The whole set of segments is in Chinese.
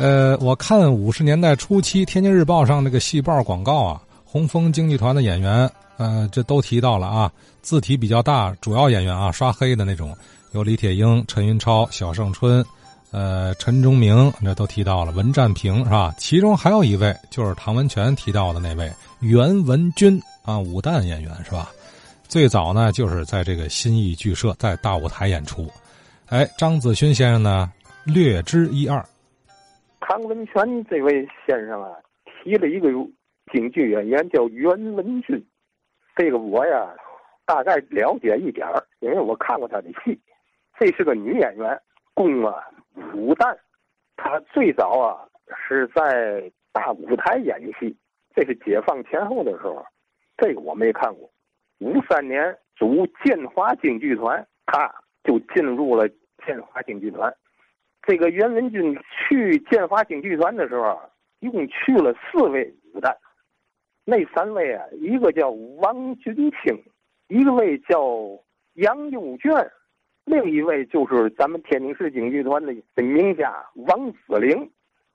呃，我看五十年代初期《天津日报》上那个戏报广告啊，红枫京剧团的演员，呃，这都提到了啊，字体比较大，主要演员啊，刷黑的那种，有李铁英、陈云超、小盛春，呃，陈忠明，这都提到了，文占平是吧？其中还有一位就是唐文全提到的那位袁文军啊，武旦演员是吧？最早呢，就是在这个新艺剧社在大舞台演出。哎，张子勋先生呢，略知一二。唐文全这位先生啊，提了一个京剧演员叫袁文君，这个我呀大概了解一点儿，因为我看过他的戏。这是个女演员，宫啊武旦，她最早啊是在大舞台演戏，这是解放前后的时候，这个我没看过。五三年组建华京剧团，他就进入了建华京剧团。这个袁文军去建华京剧团的时候，一共去了四位武旦，那三位啊，一个叫王君清，一个位叫杨幼娟，另一位就是咱们天津市京剧团的的名家王子玲。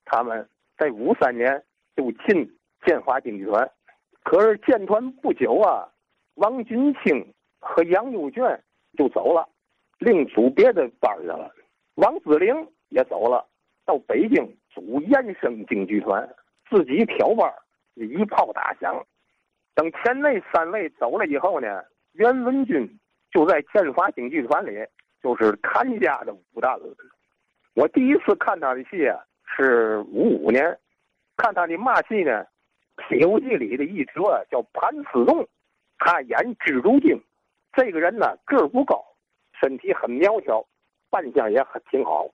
他们在五三年就进建华京剧团，可是建团不久啊，王君清和杨幼娟就走了，另组别的班去了。王子玲。也走了，到北京组延生京剧团，自己挑班一炮打响。等前那三位走了以后呢，袁文军就在建华京剧团里就是看家的武旦了。我第一次看他的戏啊，是五五年，看他的嘛戏呢，《西游记》里的一折叫盘丝洞，他演蜘蛛精。这个人呢个儿不高，身体很苗条，扮相也很挺好。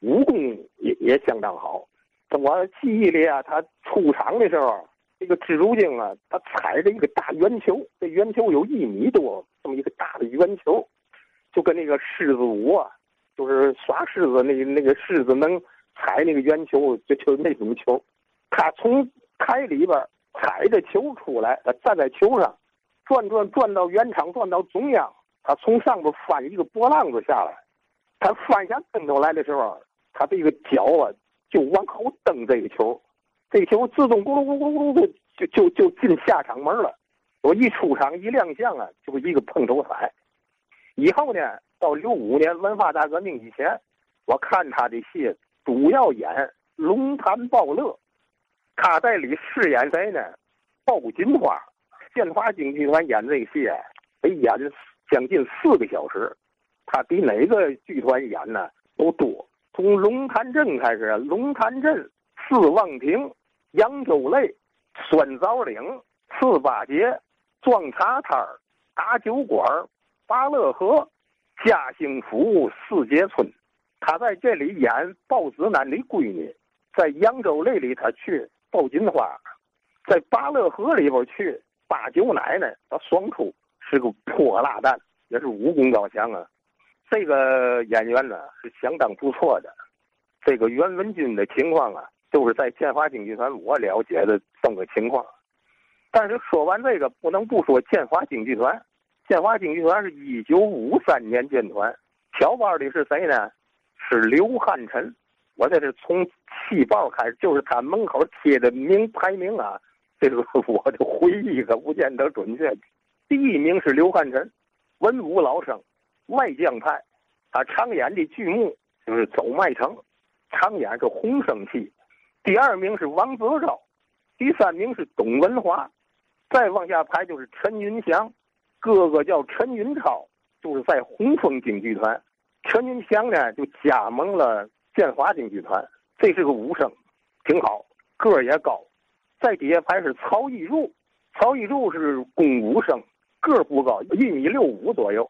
武功也也相当好，我记忆里啊，他出场的时候，这个蜘蛛精啊，他踩着一个大圆球，这圆球有一米多，这么一个大的圆球，就跟那个狮子舞啊，就是耍狮子那那个狮子能踩那个圆球，就就那种球，他从台里边踩着球出来，他站在球上，转转转到圆场，转到中央，他从上边翻一个波浪子下来，他翻下跟头来的时候。他这个脚啊，就往后蹬这个球，这个球自动咕噜咕噜咕噜的就就就进下场门了。我一出场一亮相啊，就是一个碰头彩。以后呢，到六五年文化大革命以前，我看他的戏主要演龙潭暴乐，他在里饰演谁呢？鲍金花。建华京剧团演这个戏啊，得演将近四个小时，他比哪个剧团演呢都多。从龙潭镇开始，龙潭镇、四望亭、扬州泪、酸枣岭、四八节、撞茶摊儿、打酒馆、八乐河、嘉兴府、四街村，他在这里演鲍子南的闺女，在扬州泪里他去鲍金花，在八乐河里边去八九奶奶，他双出是个泼辣蛋，也是武功高强啊。这个演员呢是相当不错的，这个袁文军的情况啊，就是在建华京剧团我了解的这么个情况。但是说完这个，不能不说建华京剧团。建华京剧团是一九五三年建团，挑班的是谁呢？是刘汉臣。我这是从戏报开始，就是他门口贴的名排名啊，这个我的回忆可不见得准确。第一名是刘汉臣，文武老生。外将派，他常演的剧目就是《走麦城》，常演是红生戏。第二名是王泽昭，第三名是董文华，再往下排就是陈云祥，哥哥叫陈云超，就是在红枫京剧团。陈云祥呢就加盟了建华京剧团，这是个武生，挺好，个儿也高。再底下排是曹一柱，曹一柱是工武生，个儿不高，一米六五左右。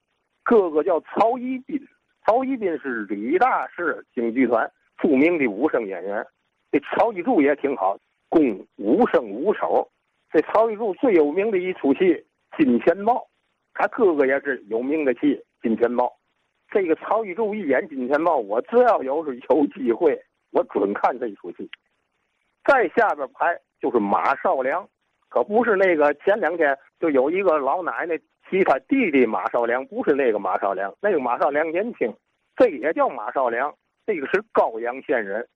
哥哥叫曹一斌，曹一斌是李大市京剧团著名的武生演员。这曹一柱也挺好，工武生武手。这曹一柱最有名的一出戏《金钱豹》，他哥哥也是有名的戏《金钱豹》。这个曹一柱一演《金钱豹》，我只要有是有机会，我准看这出戏。再下边排就是马少良，可不是那个前两天就有一个老奶奶。提他弟弟马少良不是那个马少良，那个马少良年轻，这也叫马少良。这个是高阳县人，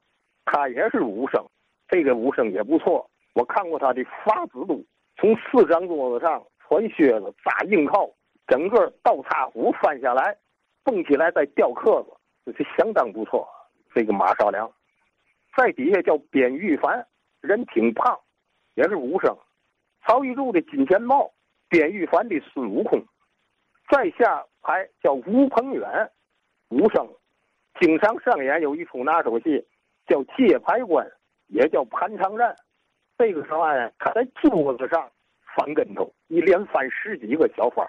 他也是武生，这个武生也不错。我看过他的法子路，从四张桌子上穿靴子扎硬靠，整个倒插虎翻下来，蹦起来再掉壳子，这是相当不错。这个马少良，在底下叫边玉凡，人挺胖，也是武生。曹玉柱的金钱豹，边玉凡的孙悟空，在下排叫吴鹏远，武生，经常上演有一出拿手戏，叫借牌官，也叫盘长战。这个时候呢，他在桌子上翻跟头，一连翻十几个小翻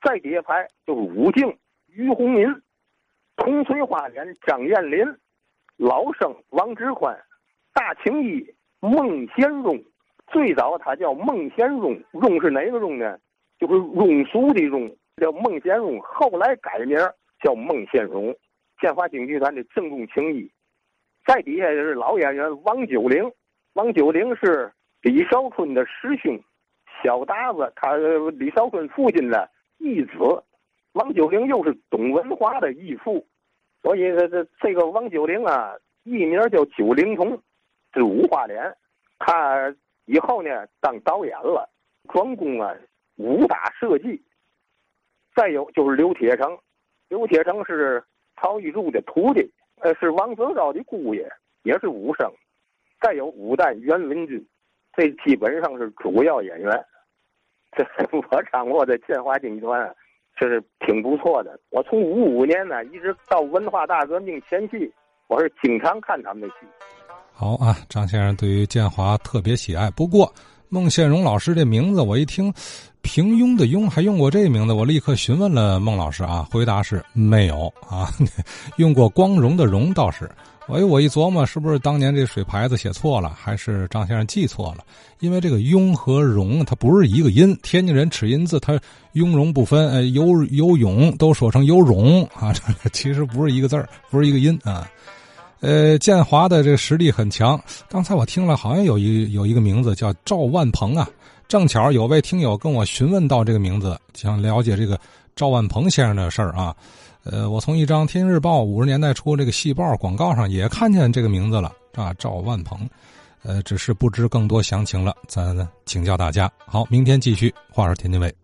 再底下排就是武敬、于洪民、铜锤花脸张彦林、老生王志宽、大青衣孟贤荣。最早他叫孟贤荣，荣是哪个荣呢？就是庸俗的庸，叫孟贤荣。后来改名叫孟宪荣，建华京剧团的正宗青衣。再底下就是老演员王九龄，王九龄是李少春的师兄，小达子他李少春父亲的义子。王九龄又是董文华的义父，所以这这这个王九龄啊，艺名叫九龄童，是五花脸，他。以后呢，当导演了，专攻啊武打设计。再有就是刘铁成，刘铁成是曹玉柱的徒弟，呃，是王泽高的姑爷，也是武生。再有武旦袁文军，这基本上是主要演员。这 我掌握的建华京剧团，这是挺不错的。我从五五年呢，一直到文化大革命前期，我是经常看他们的戏。好啊，张先生对于建华特别喜爱。不过孟宪荣老师这名字，我一听平庸的庸，还用过这名字，我立刻询问了孟老师啊，回答是没有啊，用过光荣的荣倒是。哎，我一琢磨，是不是当年这水牌子写错了，还是张先生记错了？因为这个庸和荣，它不是一个音。天津人齿音字，它雍容不分，呃，游游泳都说成游荣啊，这其实不是一个字儿，不是一个音啊。呃，建华的这个实力很强。刚才我听了，好像有一有一个名字叫赵万鹏啊。正巧有位听友跟我询问到这个名字，想了解这个赵万鹏先生的事儿啊。呃，我从一张《天津日报》五十年代初这个戏报广告上也看见这个名字了啊，赵万鹏。呃，只是不知更多详情了，咱请教大家。好，明天继续。话说天津卫。